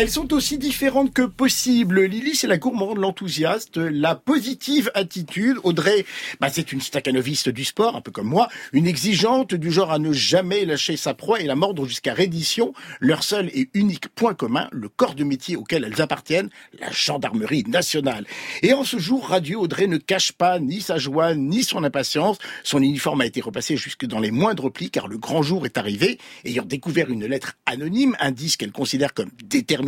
Elles sont aussi différentes que possible. Lily, c'est la gourmande, l'enthousiaste, la positive attitude. Audrey, bah, c'est une staccanoviste du sport, un peu comme moi, une exigeante du genre à ne jamais lâcher sa proie et la mordre jusqu'à reddition. Leur seul et unique point commun, le corps de métier auquel elles appartiennent, la gendarmerie nationale. Et en ce jour radieux, Audrey ne cache pas ni sa joie, ni son impatience. Son uniforme a été repassé jusque dans les moindres plis car le grand jour est arrivé. Ayant découvert une lettre anonyme, indice qu'elle considère comme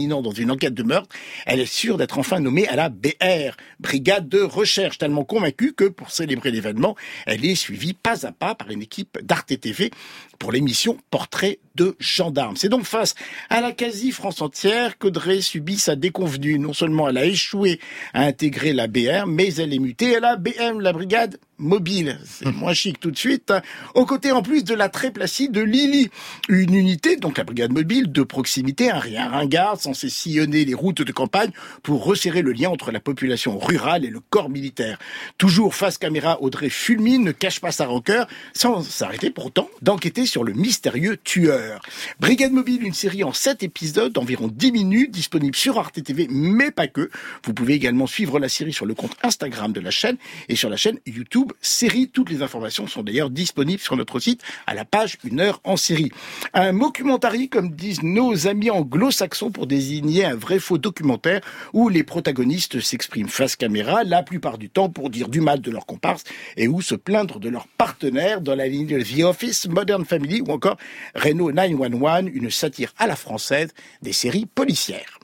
dans une enquête de meurtre, elle est sûre d'être enfin nommée à la BR, Brigade de Recherche, tellement convaincue que pour célébrer l'événement, elle est suivie pas à pas par une équipe d'Arte TV pour l'émission Portrait de gendarme. C'est donc face à la quasi-France entière qu'Audrey subit sa déconvenue. Non seulement elle a échoué à intégrer la BR, mais elle est mutée à la BM, la brigade mobile. C'est moins chic tout de suite. Aux côtés en plus de la très placide Lily. Une unité, donc la brigade mobile, de proximité, un rien ringard, censé sillonner les routes de campagne pour resserrer le lien entre la population rurale et le corps militaire. Toujours face caméra, Audrey fulmine, ne cache pas sa rancœur, sans s'arrêter pourtant d'enquêter sur le mystérieux tueur. Brigade Mobile, une série en 7 épisodes d'environ 10 minutes, disponible sur Arte TV, mais pas que. Vous pouvez également suivre la série sur le compte Instagram de la chaîne et sur la chaîne YouTube Série. Toutes les informations sont d'ailleurs disponibles sur notre site à la page Une heure en série. Un mockumentary, comme disent nos amis anglo-saxons pour désigner un vrai faux documentaire où les protagonistes s'expriment face caméra, la plupart du temps pour dire du mal de leur comparse et où se plaindre de leur partenaire dans la ligne de The Office, Modern Family ou encore Renault 911, une satire à la française des séries policières.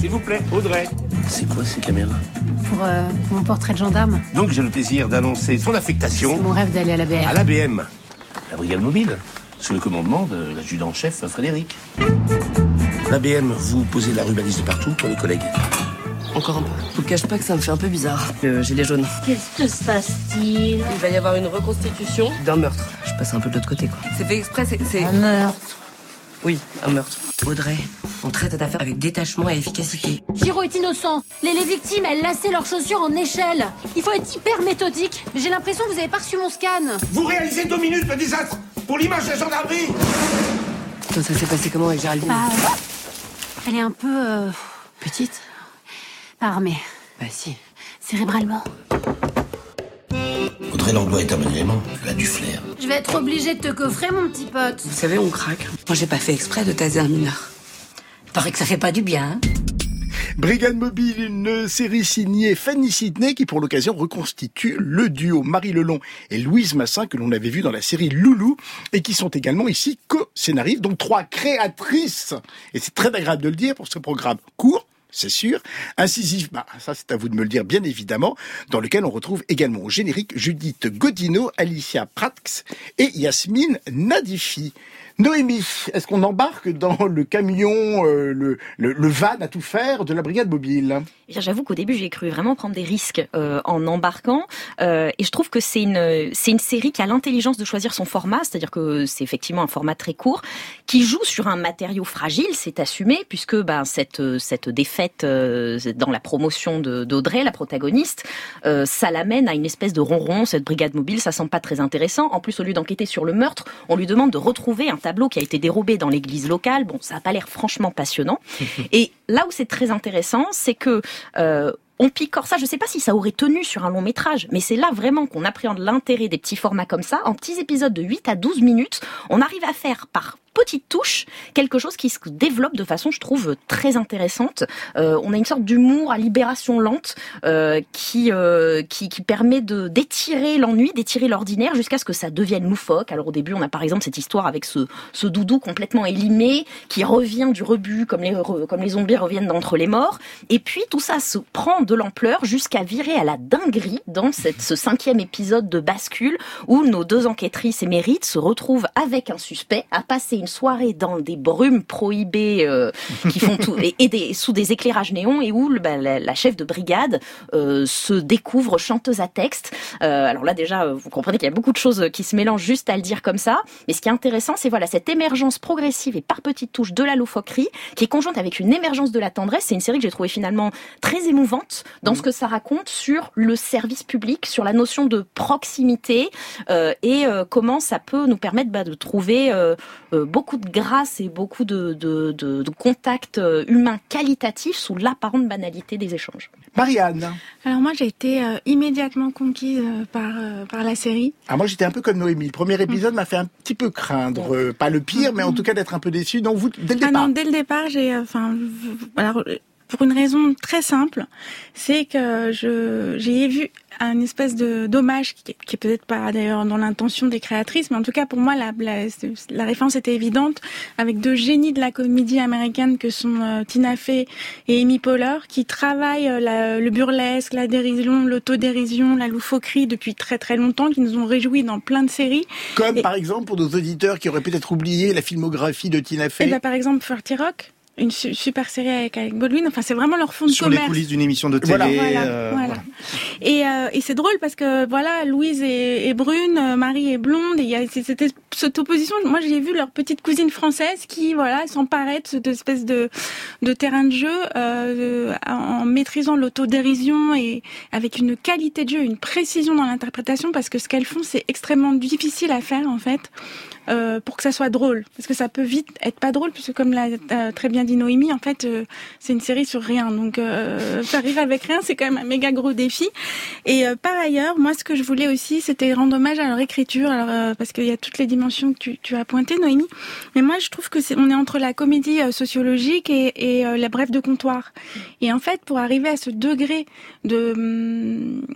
S'il vous plaît, Audrey. C'est quoi ces caméras? Pour, euh, mon portrait de gendarme. Donc j'ai le plaisir d'annoncer son affectation. C'est mon rêve d'aller à la BM. À la BM. La brigade mobile Sous le commandement de l'adjudant-chef Frédéric. La BM, vous posez la rubalise de partout pour les collègues. Encore un peu. Je vous cache pas que ça me fait un peu bizarre. Le gilet jaune. Qu'est-ce que se passe-t-il? Il va y avoir une reconstitution d'un meurtre. Je passe un peu de l'autre côté, quoi. C'est fait exprès, c'est... Un meurtre Oui, un meurtre. Audrey, on traite cette affaire avec détachement et efficacité. Giro est innocent. Les, les victimes, elles lassaient leurs chaussures en échelle. Il faut être hyper méthodique. J'ai l'impression que vous avez pas reçu mon scan. Vous réalisez deux minutes de désastre pour l'image de la gendarmerie Toi, ça s'est passé comment avec Géraldine Bah, elle est un peu... euh, Petite pas armée. Bah si. Cérébralement. Audrey Langlois est un bon élément. Elle a du flair. Je vais être obligée de te coffrer, mon petit pote. Vous savez, on craque. Moi, j'ai pas fait exprès de taser un mineur. Paraît que ça fait pas du bien. hein Brigade Mobile, une série signée Fanny Sidney qui pour l'occasion reconstitue le duo Marie Lelon et Louise Massin que l'on avait vu dans la série Loulou et qui sont également ici co-scénaristes, donc trois créatrices. Et c'est très agréable de le dire pour ce programme court, c'est sûr. Incisif, bah, ça c'est à vous de me le dire bien évidemment, dans lequel on retrouve également au générique Judith Godino, Alicia Prax et Yasmine Nadifi. Noémie, est-ce qu'on embarque dans le camion, euh, le, van à tout faire de la brigade mobile? Eh J'avoue qu'au début, j'ai cru vraiment prendre des risques euh, en embarquant. Euh, et je trouve que c'est une, série qui a l'intelligence de choisir son format, c'est-à-dire que c'est effectivement un format très court, qui joue sur un matériau fragile, c'est assumé, puisque ben, cette, défaite dans la promotion d'Audrey, la protagoniste, ça l'amène à une espèce de ronron, cette brigade mobile, ça semble pas très intéressant. En plus, au lieu d'enquêter sur le meurtre, on lui demande de retrouver un tableau qui a été dérobé dans l'église locale. Bon, ça a pas l'air franchement passionnant. Et là où c'est très intéressant, c'est que euh, on picore ça. Je sais pas si ça aurait tenu sur un long métrage, mais c'est là vraiment qu'on appréhende l'intérêt des petits formats comme ça. En petits épisodes de 8 à 12 minutes, on arrive à faire par petites touches quelque chose qui se développe de façon, je trouve, très intéressante. Euh, on a une sorte d'humour à libération lente euh, qui, euh, qui qui permet de d'étirer l'ennui, d'étirer l'ordinaire jusqu'à ce que ça devienne loufoque. Alors au début, on a par exemple cette histoire avec ce ce doudou complètement élimé qui revient du rebut comme les comme les zombies reviennent d'entre les morts. Et puis tout ça se prend de l'ampleur jusqu'à virer à la dinguerie dans cette, ce cinquième épisode de bascule où nos deux enquêtrices émérites se retrouvent avec un suspect à passer une soirée dans des brumes prohibées euh, qui font tout et, et des, sous des éclairages néons et où bah, la, la chef de brigade euh, se découvre chanteuse à texte. Euh, alors là déjà, euh, vous comprenez qu'il y a beaucoup de choses qui se mélangent juste à le dire comme ça. Mais ce qui est intéressant, c'est voilà cette émergence progressive et par petites touches de la loufoquerie qui est conjointe avec une émergence de la tendresse. C'est une série que j'ai trouvée finalement très émouvante dans ce que ça raconte sur le service public, sur la notion de proximité euh, et euh, comment ça peut nous permettre bah, de trouver beaucoup de grâce et beaucoup de, de, de, de contacts euh, humains qualitatifs sous l'apparente banalité des échanges. Marianne. Alors moi j'ai été euh, immédiatement conquise euh, par euh, par la série. Ah, moi, j'étais un peu comme Noémie. Le premier épisode m'a fait un petit peu craindre, euh, pas le pire, mais en tout cas d'être un peu déçu. Donc, vous, dès le Ah départ. non, dès le départ, j'ai, enfin, alors euh, pour une raison très simple, c'est que je j'ai vu un espèce de dommage qui, qui est peut-être pas d'ailleurs dans l'intention des créatrices, mais en tout cas pour moi la, la, la référence était évidente avec deux génies de la comédie américaine que sont euh, Tina Fey et Amy Poehler qui travaillent euh, la- le burlesque, la dérision, l'autodérision, la loufoquerie depuis très très longtemps, qui nous ont réjouis dans plein de séries. Comme, Et- par exemple, pour nos auditeurs qui auraient peut-être oublié la filmographie de Tina Et Fey. bah, par exemple, 30 Rock, une su- super série avec Alec Baldwin. Enfin, c'est vraiment leur fond de Sur les commerce. coulisses d'une émission de télé. Voilà. Voilà, euh, voilà. Et, euh, et c'est drôle parce que voilà, Louise est, est brune, euh, Marie est blonde, et il y a c'était cette opposition. Moi, j'ai vu leur petite cousine française qui voilà s'emparait de cette espèce de terrain de jeu euh, en maîtrisant l'autodérision et avec une qualité de jeu, une précision dans l'interprétation parce que ce qu'elles font, c'est extrêmement difficile à faire en fait. euh, pour que ça soit drôle, parce que ça peut vite être pas drôle, puisque comme l'a euh, très bien dit Noémie, en fait, c'est une série sur rien, donc faire rire avec rien, c'est quand même un méga gros défi. Et par ailleurs, moi, ce que je voulais aussi, c'était rendre hommage à leur écriture, alors parce qu'il y a toutes les dimensions que tu, as pointées, Noémie. Mais moi, je trouve que c'est, on est entre la comédie euh, sociologique et, et euh, la brève de comptoir. Et en fait, pour arriver à ce degré de, hum,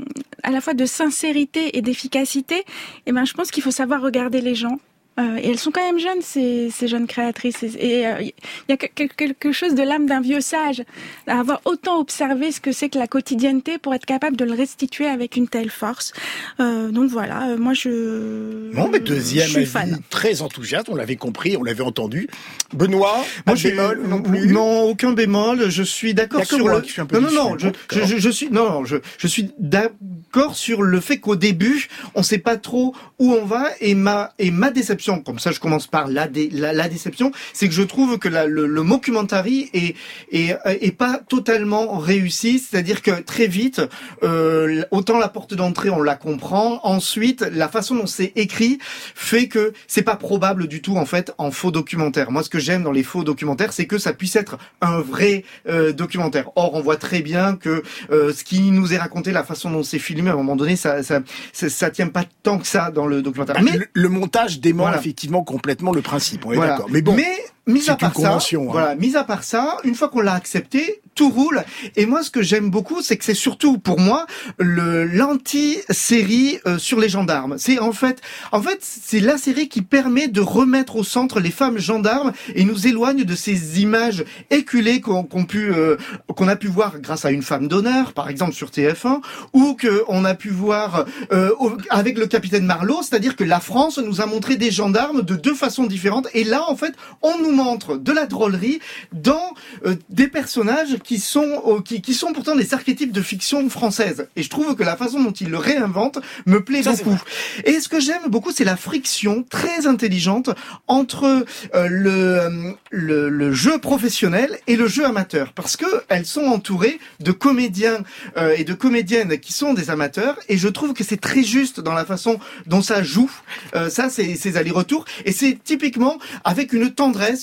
à la fois de sincérité et d'efficacité, eh ben, je pense qu'il faut savoir regarder les gens. Euh, et elles sont quand même jeunes, ces, ces jeunes créatrices. Et euh, il y a que- que- quelque chose de l'âme d'un vieux sage, à avoir autant observé ce que c'est que la quotidienneté pour être capable de le restituer avec une telle force. Euh, donc voilà, euh, moi je. Bon, mais deuxième je suis fan. très enthousiaste, on l'avait compris, on l'avait entendu. Benoît, Moi, je bémol non plus? Non, aucun bémol. Je suis d'accord sur le. qui suis un peu non, non, non. Je, suis non, non, je, je suis d'accord sur le fait qu'au début, on sait pas trop où on va et ma et ma déception. Comme ça, je commence par la dé- la, la déception, c'est que je trouve que la, le, le mockumentary est est est pas totalement réussi. C'est-à-dire que très vite, euh, autant la porte d'entrée, on la comprend. Ensuite, la façon dont c'est écrit fait que c'est pas probable du tout en fait en faux documentaire. Moi, ce que j'aime dans les faux documentaires, c'est que ça puisse être un vrai euh, documentaire. Or, on voit très bien que euh, ce qui nous est raconté, la façon dont c'est filmé, à un moment donné, ça ça, ça ça tient pas tant que ça dans le documentaire. Bah, Mais le, le montage dément Voilà. effectivement complètement le principe, on est voilà. d'accord. Mais bon, Mais mis à part ça, hein. voilà, mis à part ça, une fois qu'on l'a accepté, tout roule. Et moi, ce que j'aime beaucoup, c'est que c'est surtout pour moi le l'anti-série euh, sur les gendarmes. C'est en fait, en fait, c'est la série qui permet de remettre au centre les femmes gendarmes et nous éloigne de ces images éculées qu'on qu'on pu euh, qu'on a pu voir grâce à une femme d'honneur, par exemple sur TF1, ou que on a pu voir euh, avec le capitaine Marlowe, c'est-à-dire que la France nous a montré des gendarmes de deux façons différentes. Et là, en fait, on nous montre de la drôlerie dans euh, des personnages qui sont euh, qui, qui sont pourtant des archétypes de fiction française. Et je trouve que la façon dont ils le réinventent me plaît Ça, beaucoup. Et ce que j'aime beaucoup, c'est la friction très intelligente entre euh, le, le le jeu professionnel et le jeu amateur, parce que elles sont entourées de comédiens euh, et de comédiennes qui sont des amateurs. Et je trouve que c'est très juste dans la façon dont ça joue. Euh, ça, c'est ces allers-retours. Et c'est typiquement avec une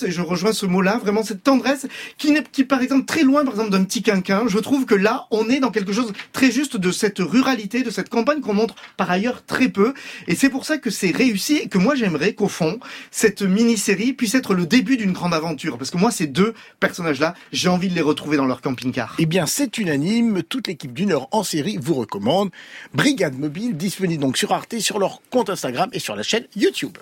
et je rejoins ce mot-là, vraiment cette tendresse qui n'est qui par exemple très loin par exemple d'un petit quinquin. Je trouve que là, on est dans quelque chose très juste de cette ruralité, de cette campagne qu'on montre par ailleurs très peu. Et c'est pour ça que c'est réussi et que moi j'aimerais qu'au fond, cette mini-série puisse être le début d'une grande aventure. Parce que moi, ces deux personnages-là, j'ai envie de les retrouver dans leur camping-car. eh bien, c'est unanime. Toute l'équipe d'une heure en série vous recommande Brigade Mobile, disponible donc sur Arte, sur leur compte Instagram et sur la chaîne YouTube.